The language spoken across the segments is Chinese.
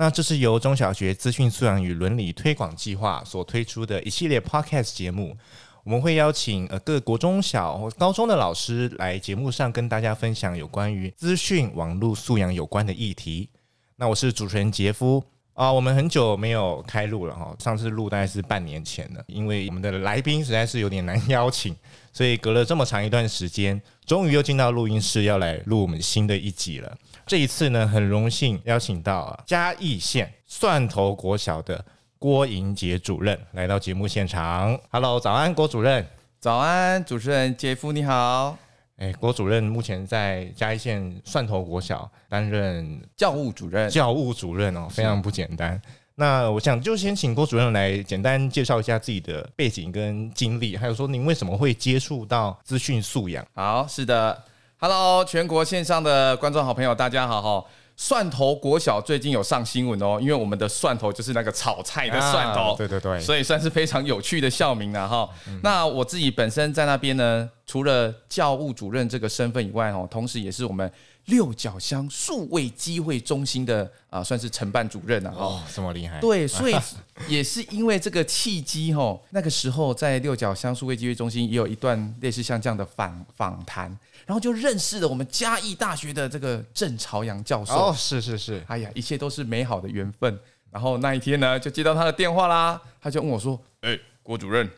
那这是由中小学资讯素养与伦理推广计划所推出的一系列 Podcast 节目。我们会邀请呃各国中小或高中的老师来节目上跟大家分享有关于资讯网络素养有关的议题。那我是主持人杰夫啊，我们很久没有开录了哈，上次录大概是半年前了，因为我们的来宾实在是有点难邀请，所以隔了这么长一段时间，终于又进到录音室要来录我们新的一集了。这一次呢，很荣幸邀请到嘉义县蒜头国小的郭盈洁主任来到节目现场。Hello，早安，郭主任。早安，主持人杰夫你好。哎，郭主任目前在嘉义县蒜头国小担任教务主任。教务主任哦，非常不简单。那我想就先请郭主任来简单介绍一下自己的背景跟经历，还有说您为什么会接触到资讯素养？好，是的。Hello，全国线上的观众好朋友，大家好哈！蒜头国小最近有上新闻哦，因为我们的蒜头就是那个炒菜的蒜头，啊、对对对，所以算是非常有趣的校名了哈。那我自己本身在那边呢，除了教务主任这个身份以外哦，同时也是我们。六角乡数位机会中心的啊，算是承办主任啊。哦，这么厉害。对，所以 也是因为这个契机哦，那个时候在六角乡数位机会中心也有一段类似像这样的访访谈，然后就认识了我们嘉义大学的这个郑朝阳教授。哦，是是是，哎呀，一切都是美好的缘分。然后那一天呢，就接到他的电话啦，他就问我说：“哎，郭主任，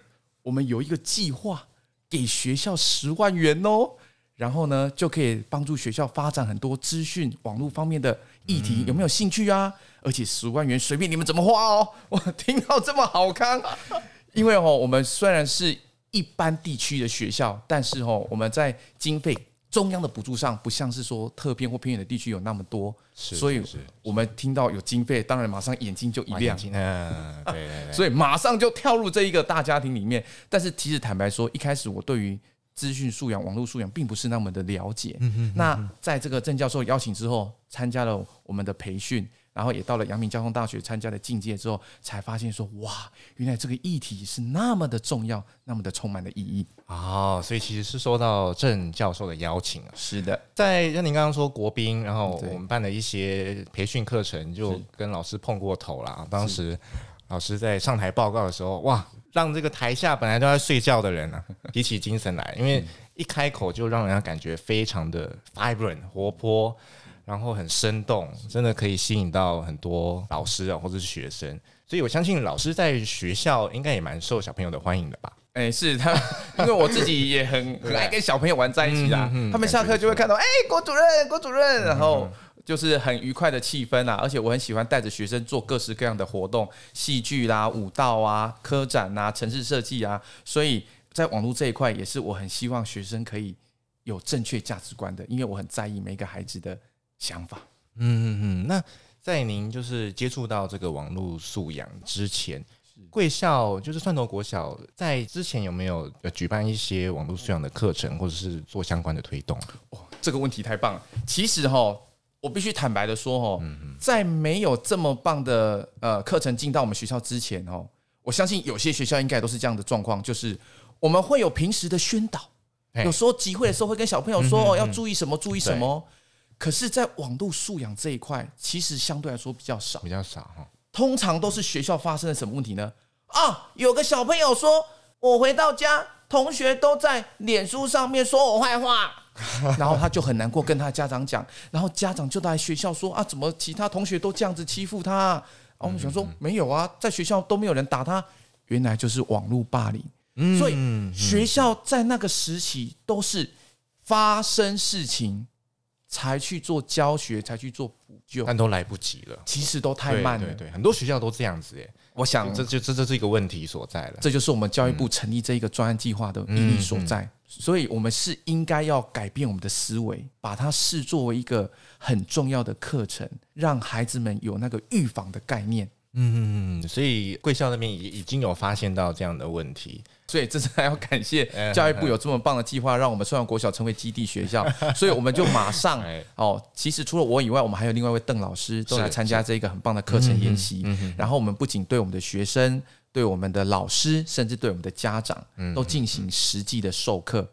我们有一个计划，给学校十万元哦。”然后呢，就可以帮助学校发展很多资讯网络方面的议题，有没有兴趣啊？而且十万元随便你们怎么花哦！我听到这么好康，因为哦，我们虽然是一般地区的学校，但是哦，我们在经费中央的补助上，不像是说特偏或偏远的地区有那么多，所以我们听到有经费，当然马上眼睛就一亮，嗯，对，所以马上就跳入这一个大家庭里面。但是其实坦白说，一开始我对于资讯素养、网络素养并不是那么的了解。嗯哼，那在这个郑教授邀请之后，参加了我们的培训，然后也到了阳明交通大学参加了进阶之后，才发现说，哇，原来这个议题是那么的重要，那么的充满了意义。哦，所以其实是受到郑教授的邀请啊。是的，在像您刚刚说国宾，然后我们办了一些培训课程，就跟老师碰过头了。当时老师在上台报告的时候，哇！让这个台下本来都在睡觉的人啊，提起精神来，因为一开口就让人家感觉非常的 vibrant 活泼，然后很生动，真的可以吸引到很多老师啊或者是学生。所以我相信老师在学校应该也蛮受小朋友的欢迎的吧？哎，是他，因为我自己也很很 爱跟小朋友玩在一起啦。他们下课就会看到，哎，郭主任，郭主任，然后。就是很愉快的气氛啊，而且我很喜欢带着学生做各式各样的活动，戏剧啦、舞蹈啊、科展啊、城市设计啊，所以在网络这一块也是我很希望学生可以有正确价值观的，因为我很在意每个孩子的想法。嗯嗯嗯。那在您就是接触到这个网络素养之前，贵校就是蒜头国小在之前有没有举办一些网络素养的课程，或者是做相关的推动？哦，这个问题太棒了。其实哈。我必须坦白的说，哦，在没有这么棒的呃课程进到我们学校之前，哦，我相信有些学校应该都是这样的状况，就是我们会有平时的宣导，有时候集会的时候会跟小朋友说哦要注意什么注意什么，可是，在网络素养这一块，其实相对来说比较少，比较少哈。通常都是学校发生了什么问题呢？啊，有个小朋友说，我回到家，同学都在脸书上面说我坏话。然后他就很难过，跟他家长讲，然后家长就在学校说啊，怎么其他同学都这样子欺负他？啊，我们想说没有啊，在学校都没有人打他，原来就是网络霸凌。所以学校在那个时期都是发生事情才去做教学，才去做补救，但都来不及了，其实都太慢了。对很多学校都这样子耶。我想这就这这是一个问题所在了，这就是我们教育部成立这一个专案计划的意义所在。所以，我们是应该要改变我们的思维，把它视作为一个很重要的课程，让孩子们有那个预防的概念，嗯，所以贵校那边已已经有发现到这样的问题，所以这次还要感谢 教育部有这么棒的计划，让我们顺阳国小成为基地学校，所以我们就马上哦，其实除了我以外，我们还有另外一位邓老师都来参加这个很棒的课程研习，然后我们不仅对我们的学生。对我们的老师，甚至对我们的家长，都进行实际的授课。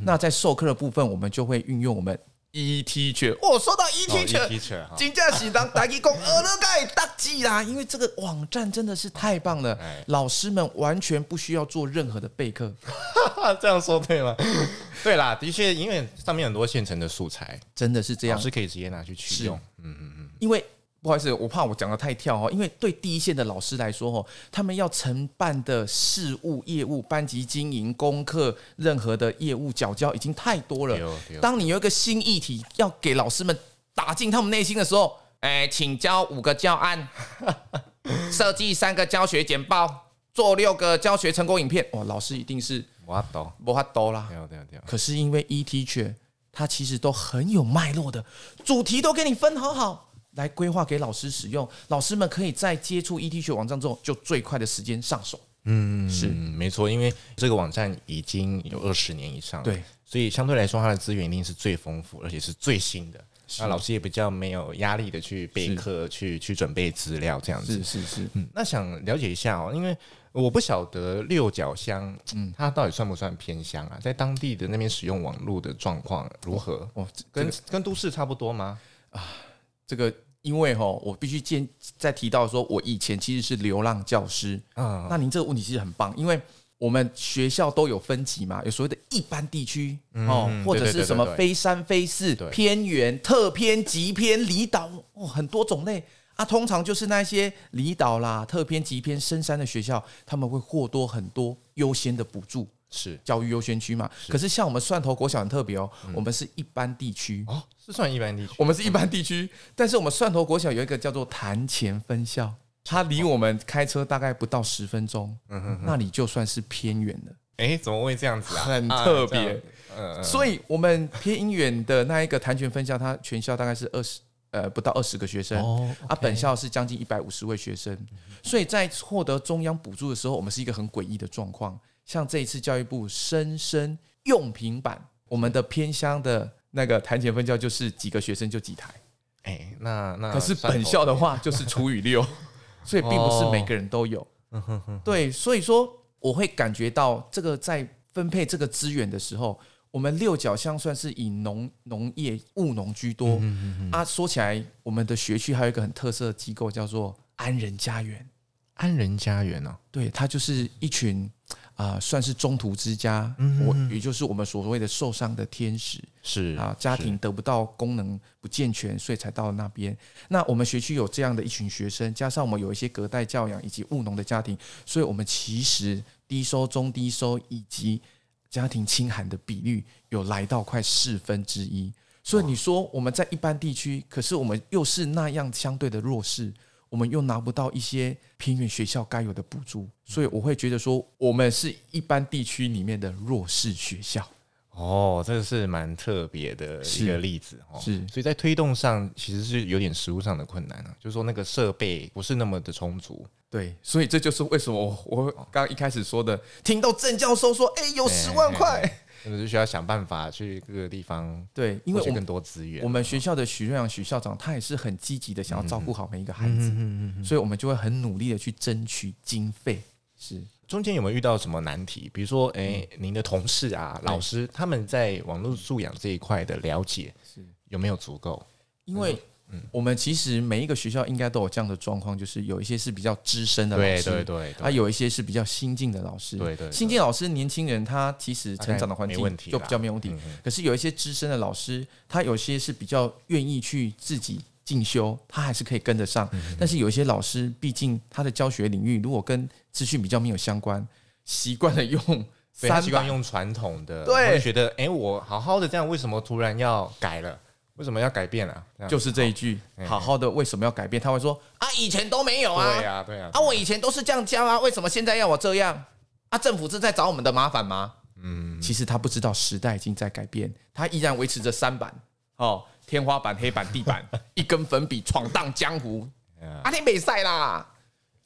那在授课的部分，我们就会运用我们 eTeacher。哦，说到 eTeacher，金价喜当打一工，耳朵盖大吉啦！因为这个网站真的是太棒了，老师们完全不需要做任何的备课。这样说对吗？对啦，的确，因为上面很多现成的素材，真的是这样，老师可以直接拿去取用。嗯嗯嗯，因为。不好意思，我怕我讲的太跳哦，因为对第一线的老师来说哦，他们要承办的事务、业务、班级经营、功课、任何的业务缴交已经太多了。当你有一个新议题要给老师们打进他们内心的时候，哎，请交五个教案，设计三个教学简报，做六个教学成果影片。哇，老师一定是没法度，没法度啦。可是因为 eTeacher，它其实都很有脉络的，主题都给你分好好。来规划给老师使用，老师们可以在接触 eTeacher 网站之后，就最快的时间上手。嗯，是没错，因为这个网站已经有二十年以上，对，所以相对来说，它的资源一定是最丰富，而且是最新的。那老师也比较没有压力的去备课，去去准备资料这样子。是是是。嗯，那想了解一下哦，因为我不晓得六角乡，嗯，它到底算不算偏乡啊？在当地的那边使用网络的状况如何？哦，跟跟都市差不多吗？啊。这个因为哈，我必须见再提到说，我以前其实是流浪教师啊。那您这个问题其实很棒，因为我们学校都有分级嘛，有所谓的一般地区哦，或者是什么非三非四、偏远、特偏、极偏、离岛哦，很多种类啊。通常就是那些离岛啦、特偏、极偏、深山的学校，他们会获多很多优先的补助。是。教育优先区嘛？可是像我们蒜头国小很特别哦，我们是一般地区。哦，是算一般地区。我们是一般地区，但是我们蒜头国小有一个叫做潭前分校，它离我们开车大概不到十分钟，嗯哼，那里就算是偏远的。哎，怎么会这样子啊？很特别，嗯，所以我们偏远的那一个潭前分校，它全校大概是二十呃不到二十个学生哦，啊，本校是将近一百五十位学生，所以在获得中央补助的时候，我们是一个很诡异的状况。像这一次教育部生生用平板，我们的偏乡的那个潭前分教就是几个学生就几台，哎，那那可是本校的话 就是除以六，所以并不是每个人都有。对，所以说我会感觉到这个在分配这个资源的时候，我们六角乡算是以农农业务农居多啊。说起来，我们的学区还有一个很特色的机构叫做安仁家园，安仁家园哦，对，它就是一群。啊，算是中途之家，我也就是我们所谓的受伤的天使，是啊，家庭得不到功能不健全，所以才到了那边。那我们学区有这样的一群学生，加上我们有一些隔代教养以及务农的家庭，所以我们其实低收、中低收以及家庭清寒的比率有来到快四分之一。所以你说我们在一般地区，可是我们又是那样相对的弱势。我们又拿不到一些偏远学校该有的补助，所以我会觉得说，我们是一般地区里面的弱势学校。哦，这个是蛮特别的一个例子哦。是，所以在推动上其实是有点实物上的困难啊，就是说那个设备不是那么的充足。对，所以这就是为什么我刚刚一开始说的，听到郑教授说，哎，有十万块。可能就需要想办法去各个地方，对，因为更多资源。我们学校的徐瑞阳许校长，他也是很积极的，想要照顾好每一个孩子，所以我们就会很努力的去争取经费。是，中间有没有遇到什么难题？比如说，哎，您的同事啊、老师，他们在网络素养这一块的了解是有没有足够？因为。我们其实每一个学校应该都有这样的状况，就是有一些是比较资深的老师，对对对，他有一些是比较新进的老师，对对，新进老师年轻人他其实成长的环境就比较没问题，可是有一些资深的老师，他有些是比较愿意去自己进修，他还是可以跟得上，但是有一些老师，毕竟他的教学领域如果跟资讯比较没有相关，习惯了用 三，习惯用传统的，对，觉得哎，我好好的这样，为什么突然要改了？为什么要改变啊？就是这一句，好好的为什么要改变？他会说啊，以前都没有啊，对呀，对呀，啊，我以前都是这样教啊，为什么现在要我这样？啊，政府是在找我们的麻烦吗？嗯，其实他不知道时代已经在改变，他依然维持着三板哦，天花板、黑板、地板，一根粉笔闯荡江湖，啊，你没赛啦。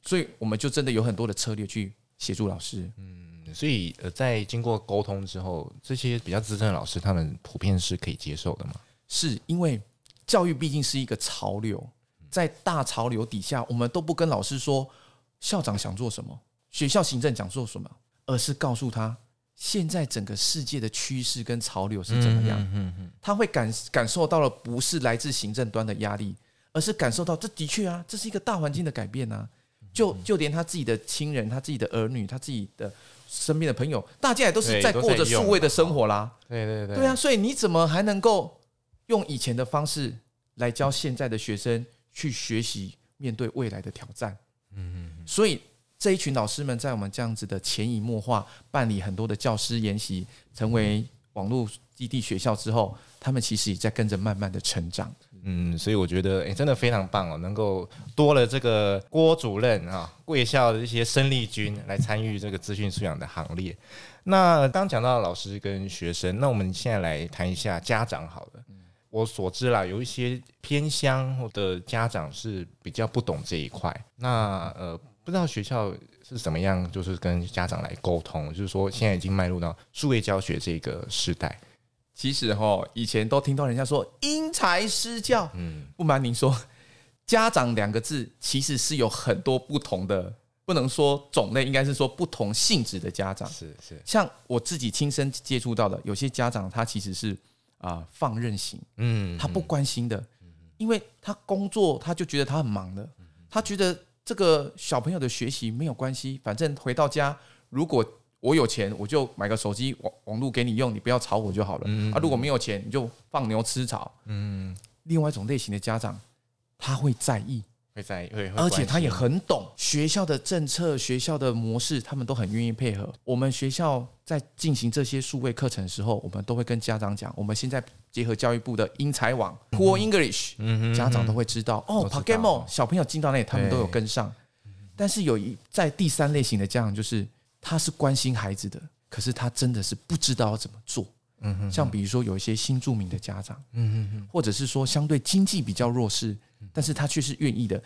所以我们就真的有很多的策略去协助老师。嗯，所以呃，在经过沟通之后，这些比较资深的老师，他们普遍是可以接受的吗？是因为教育毕竟是一个潮流，在大潮流底下，我们都不跟老师说校长想做什么，学校行政想做什么，而是告诉他现在整个世界的趋势跟潮流是怎么样。嗯嗯嗯，他会感感受到了不是来自行政端的压力，而是感受到这的确啊，这是一个大环境的改变啊。就就连他自己的亲人、他自己的儿女、他自己的身边的朋友，大家也都是在过着数位的生活啦。对对对，对啊，所以你怎么还能够？用以前的方式来教现在的学生去学习面对未来的挑战，嗯嗯，所以这一群老师们在我们这样子的潜移默化办理很多的教师研习，成为网络基地学校之后，他们其实也在跟着慢慢的成长。嗯，所以我觉得诶，真的非常棒哦，能够多了这个郭主任啊，贵校的一些生力军来参与这个资讯素养的行列。那刚讲到老师跟学生，那我们现在来谈一下家长好了。我所知啦，有一些偏乡的家长是比较不懂这一块。那呃，不知道学校是怎么样，就是跟家长来沟通，就是说现在已经迈入到数位教学这个时代。其实哈，以前都听到人家说因材施教。嗯，不瞒您说，家长两个字其实是有很多不同的，不能说种类，应该是说不同性质的家长。是是，像我自己亲身接触到的，有些家长他其实是。啊，放任型，嗯，他不关心的，因为他工作，他就觉得他很忙的，他觉得这个小朋友的学习没有关系，反正回到家，如果我有钱，我就买个手机网网络给你用，你不要吵我就好了。啊，如果没有钱，你就放牛吃草。嗯，另外一种类型的家长，他会在意。会在，会，而且他也很懂学校的政策、学校的模式，他们都很愿意配合。我们学校在进行这些数位课程的时候，我们都会跟家长讲，我们现在结合教育部的英才网 （pool English，家长都会知道哦。pogamo 小朋友进到那里，他们都有跟上。但是有一在第三类型的家长，就是他是关心孩子的，可是他真的是不知道要怎么做。像比如说有一些新住民的家长，嗯或者是说相对经济比较弱势。但是他却是愿意的，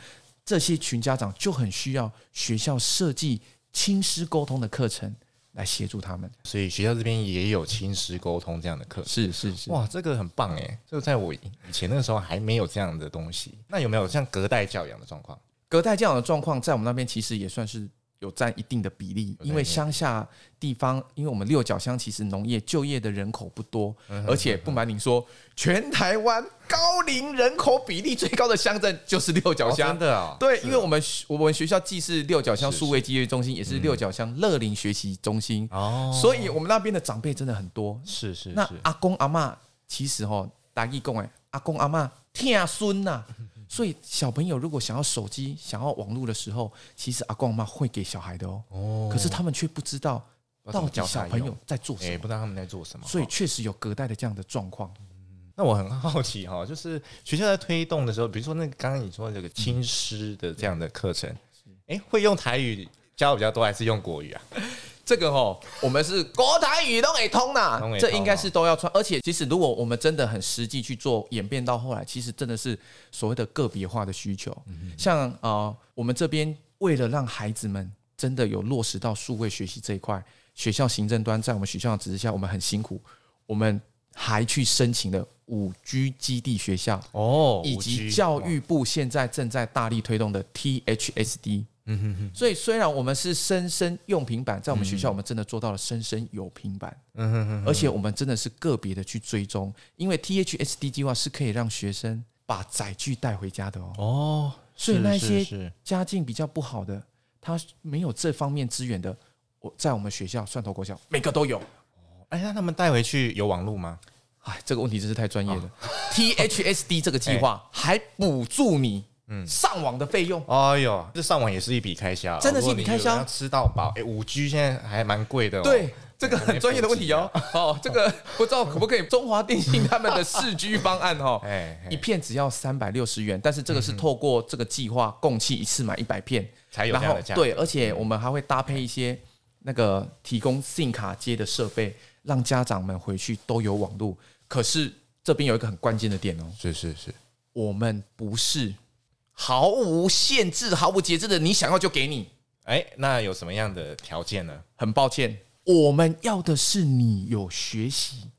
这些群家长就很需要学校设计亲师沟通的课程来协助他们，所以学校这边也有亲师沟通这样的课。是是是，哇，这个很棒哎！这个在我以前那个时候还没有这样的东西。那有没有像隔代教养的状况？隔代教养的状况在我们那边其实也算是。有占一定的比例，因为乡下地方，因为我们六角乡其实农业就业的人口不多，而且不瞒您说，全台湾高龄人口比例最高的乡镇就是六角乡。真的啊？对，因为我们我们学校既是六角乡数位机会中心，也是六角乡乐龄学习中心哦，所以我们那边的长辈真的很多。是是，那阿公阿嬷其实哈，大义讲哎，阿公阿嬷疼孙呐。所以小朋友如果想要手机、想要网络的时候，其实阿公阿妈会给小孩的哦。哦。可是他们却不知道到底小朋友在做什么，欸，不知道他们在做什么。所以确实有隔代的这样的状况。那我很好奇哈，就是学校在推动的时候，比如说那刚刚你说的这个亲师的这样的课程，哎，会用台语教比较多，还是用国语啊？这个哦，我们是国台语都可以通呐，这应该是都要穿。而且，其实如果我们真的很实际去做演变到后来，其实真的是所谓的个别化的需求。像啊、呃，我们这边为了让孩子们真的有落实到数位学习这一块，学校行政端在我们学校的指示下，我们很辛苦，我们还去申请了五 G 基地学校哦，以及教育部现在正在大力推动的 THSD。嗯哼哼，所以虽然我们是生生用平板，在我们学校我们真的做到了生生有平板，嗯哼哼，而且我们真的是个别的去追踪，因为 THSD 计划是可以让学生把载具带回家的哦。哦，所以那些家境比较不好的，他没有这方面资源的，我在我们学校蒜头国小每个都有。哦，哎，那他们带回去有网络吗？哎，这个问题真是太专业了。THSD 这个计划 还补助你。嗯，上网的费用，哎呦，这上网也是一笔开销，真的是一笔开销，要吃到饱。哎，五 G 现在还蛮贵的哦。对，这个很专业的问题哦。哦，这个不知道可不可以？中华电信他们的四 G 方案哦，哎，一片只要三百六十元，但是这个是透过这个计划，共计一次买一百片才有这样的价。对，而且我们还会搭配一些那个提供 SIM 卡接的设备，让家长们回去都有网络。可是这边有一个很关键的点哦，是是是，我们不是。毫无限制、毫无节制的，你想要就给你。哎，那有什么样的条件呢？很抱歉，我们要的是你有学习。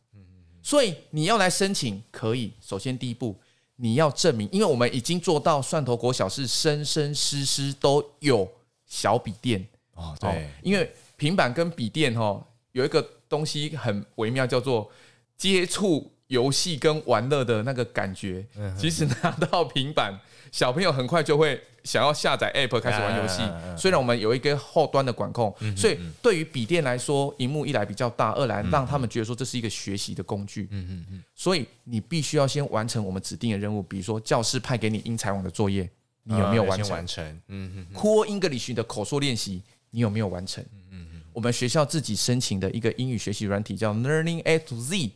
所以你要来申请可以。首先第一步，你要证明，因为我们已经做到蒜头国小是生生师师都有小笔电哦。对，因为平板跟笔电哈有一个东西很微妙，叫做接触游戏跟玩乐的那个感觉。其实拿到平板，小朋友很快就会。想要下载 App 开始玩游戏，虽然我们有一个后端的管控，所以对于笔电来说，荧幕一来比较大，二来让他们觉得说这是一个学习的工具。嗯嗯嗯所以你必须要先完成我们指定的任务，比如说教师派给你英才网的作业，你有没有完成？完成。嗯嗯 Core English 的口说练习，你有没有完成？嗯嗯我们学校自己申请的一个英语学习软体叫 Learning A to Z，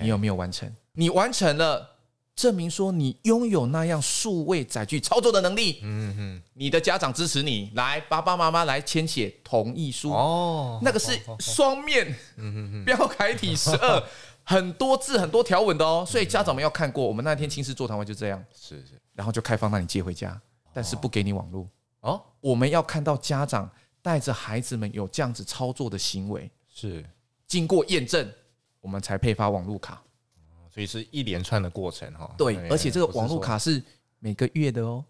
你有没有完成？你完成了。证明说你拥有那样数位载具操作的能力，嗯哼，你的家长支持你，来爸爸妈妈来签写同意书。哦，那个是双面，嗯哼标楷体十二，很多字很多条文的哦，所以家长们要看过。我们那天亲师座谈会就这样，是是，然后就开放让你借回家，但是不给你网络。哦。我们要看到家长带着孩子们有这样子操作的行为，是。经过验证，我们才配发网络卡。所以是一连串的过程哈，对，而且这个网络卡是每个月的哦。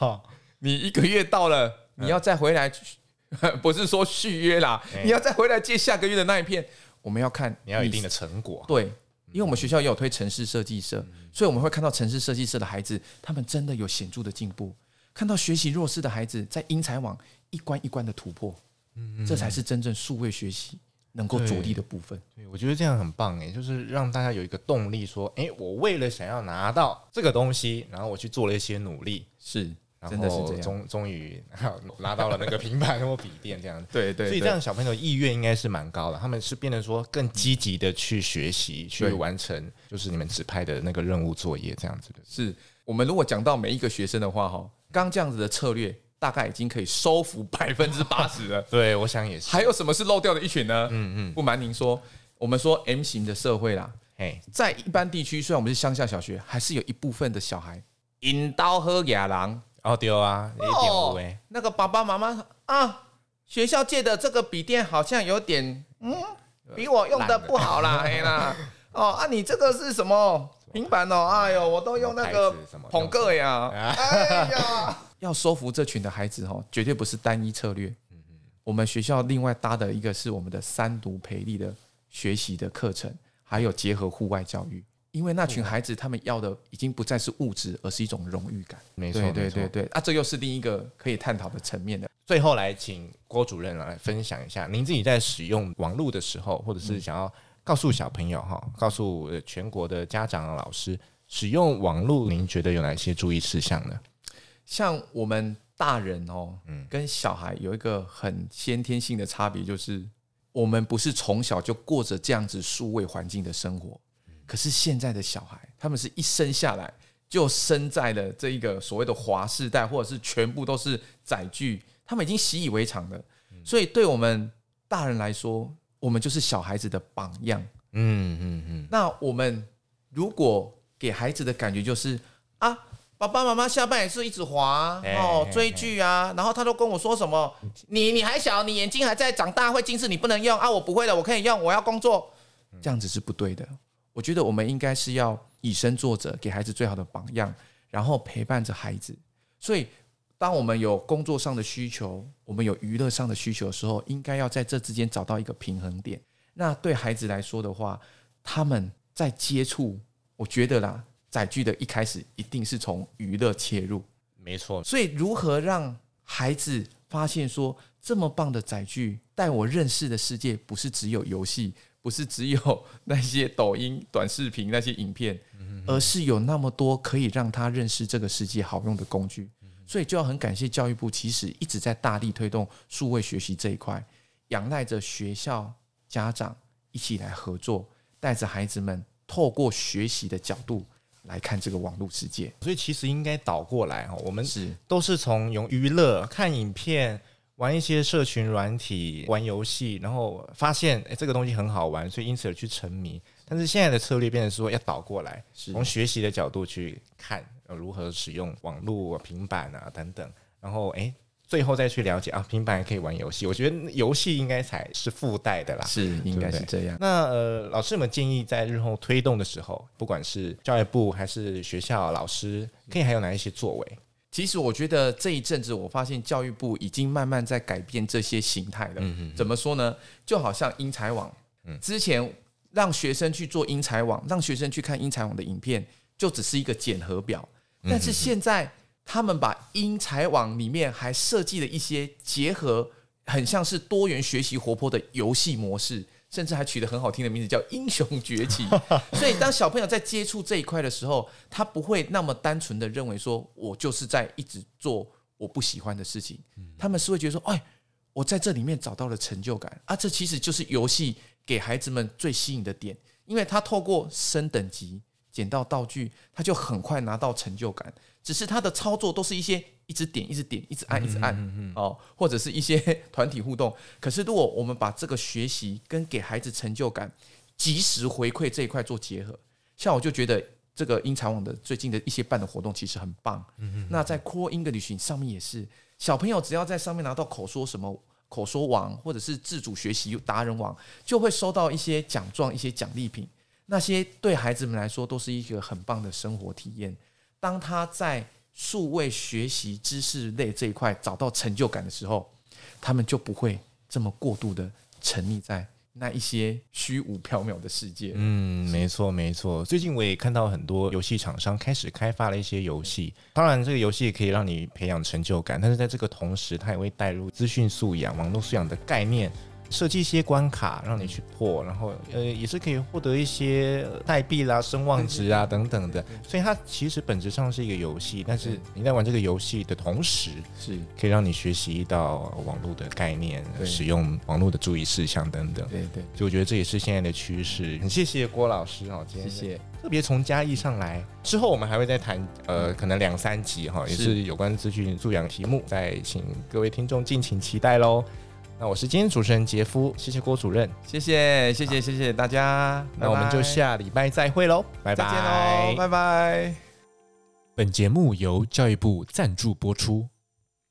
你一个月到了，你要再回来，不是说续约啦，你要再回来借下个月的那一片。我们要看你要有一定的成果，对，因为我们学校也有推城市设计社，所以我们会看到城市设计社的孩子，他们真的有显著的进步。看到学习弱势的孩子在英才网一关一关的突破，这才是真正数位学习。能够着力的部分，对，我觉得这样很棒诶，就是让大家有一个动力，说，哎，我为了想要拿到这个东西，然后我去做了一些努力，是，真的是这样，终终于拿到了那个平板或笔电这样子，对对，所以这样小朋友意愿应该是蛮高的，他们是变得说更积极的去学习，去完成就是你们指派的那个任务作业这样子的。是我们如果讲到每一个学生的话，哈，刚这样子的策略。大概已经可以收服 百分之八十了。对，我想也是。还有什么是漏掉的一群呢？嗯嗯。不瞒您说，我们说 M 型的社会啦，哎，在一般地区，虽然我们是乡下小学，还是有一部分的小孩引刀喝哑狼。哦，对啊，一点五哎。那个爸爸妈妈啊，学校借的这个笔电好像有点，嗯，比我用的不好啦，嘿啦。哦啊，你这个是什么平板哦？哎呦，我都用那个捧个呀。哎呀。要收服这群的孩子哈，绝对不是单一策略。我们学校另外搭的一个是我们的三读培力的学习的课程，还有结合户外教育。因为那群孩子他们要的已经不再是物质，而是一种荣誉感。没错，对对对啊，这又是另一个可以探讨的层面的。最后来请郭主任来分享一下，您自己在使用网络的时候，或者是想要告诉小朋友哈，告诉全国的家长和老师，使用网络，您觉得有哪些注意事项呢？像我们大人哦，跟小孩有一个很先天性的差别，就是我们不是从小就过着这样子数位环境的生活。可是现在的小孩，他们是一生下来就生在了这一个所谓的华世代，或者是全部都是载具，他们已经习以为常了。所以对我们大人来说，我们就是小孩子的榜样。嗯嗯嗯。那我们如果给孩子的感觉就是啊。爸爸妈妈下班也是一直滑哦，追剧啊，然后他都跟我说什么？你你还小，你眼睛还在长大，会近视，你不能用啊！我不会的，我可以用，我要工作，这样子是不对的。我觉得我们应该是要以身作则，给孩子最好的榜样，然后陪伴着孩子。所以，当我们有工作上的需求，我们有娱乐上的需求的时候，应该要在这之间找到一个平衡点。那对孩子来说的话，他们在接触，我觉得啦。载具的一开始一定是从娱乐切入，没错。所以如何让孩子发现说，这么棒的载具带我认识的世界，不是只有游戏，不是只有那些抖音短视频那些影片，而是有那么多可以让他认识这个世界好用的工具。所以就要很感谢教育部，其实一直在大力推动数位学习这一块，仰赖着学校家长一起来合作，带着孩子们透过学习的角度。来看这个网络世界，所以其实应该倒过来哈，我们是都是从用娱乐、看影片、玩一些社群软体、玩游戏，然后发现诶这个东西很好玩，所以因此而去沉迷。但是现在的策略变成说要倒过来，从学习的角度去看，呃如何使用网络、平板啊等等，然后哎。最后再去了解啊，平板也可以玩游戏。我觉得游戏应该才是附带的啦，是应该是这样。那呃，老师们建议在日后推动的时候，不管是教育部还是学校老师，可以还有哪一些作为？其实我觉得这一阵子，我发现教育部已经慢慢在改变这些形态了。嗯嗯。怎么说呢？就好像英才网，嗯之前让学生去做英才网，让学生去看英才网的影片，就只是一个检核表。但是现在。他们把英才网里面还设计了一些结合，很像是多元学习活泼的游戏模式，甚至还取得很好听的名字叫“英雄崛起 ”。所以，当小朋友在接触这一块的时候，他不会那么单纯的认为说，我就是在一直做我不喜欢的事情。他们是会觉得说，哎，我在这里面找到了成就感啊！这其实就是游戏给孩子们最吸引的点，因为他透过升等级。捡到道具，他就很快拿到成就感。只是他的操作都是一些一直点、一直点、一直按、一直按哦，或者是一些团体互动。可是如果我们把这个学习跟给孩子成就感、及时回馈这一块做结合，像我就觉得这个英才网的最近的一些办的活动其实很棒。那在 Core English 上面也是，小朋友只要在上面拿到口说什么口说网，或者是自主学习达人网，就会收到一些奖状、一些奖励品。那些对孩子们来说都是一个很棒的生活体验。当他在数位学习知识类这一块找到成就感的时候，他们就不会这么过度的沉溺在那一些虚无缥缈的世界。嗯，没错没错。最近我也看到很多游戏厂商开始开发了一些游戏。当然，这个游戏也可以让你培养成就感，但是在这个同时，它也会带入资讯素养、网络素养的概念。设计一些关卡让你去破，然后呃也是可以获得一些代币啦、声望值啊等等的。所以它其实本质上是一个游戏，但是你在玩这个游戏的同时，是可以让你学习到网络的概念、使用网络的注意事项等等。对对，所以我觉得这也是现在的趋势。很谢谢郭老师哦，今天谢谢。特别从嘉义上来之后，我们还会再谈呃，可能两三集哈，也是有关资讯素养题目，再请各位听众敬请期待喽。那我是今天主持人杰夫，谢谢郭主任，谢谢谢谢谢谢大家，那我们就下礼拜再会喽，拜拜，再见喽，拜拜。本节目由教育部赞助播出。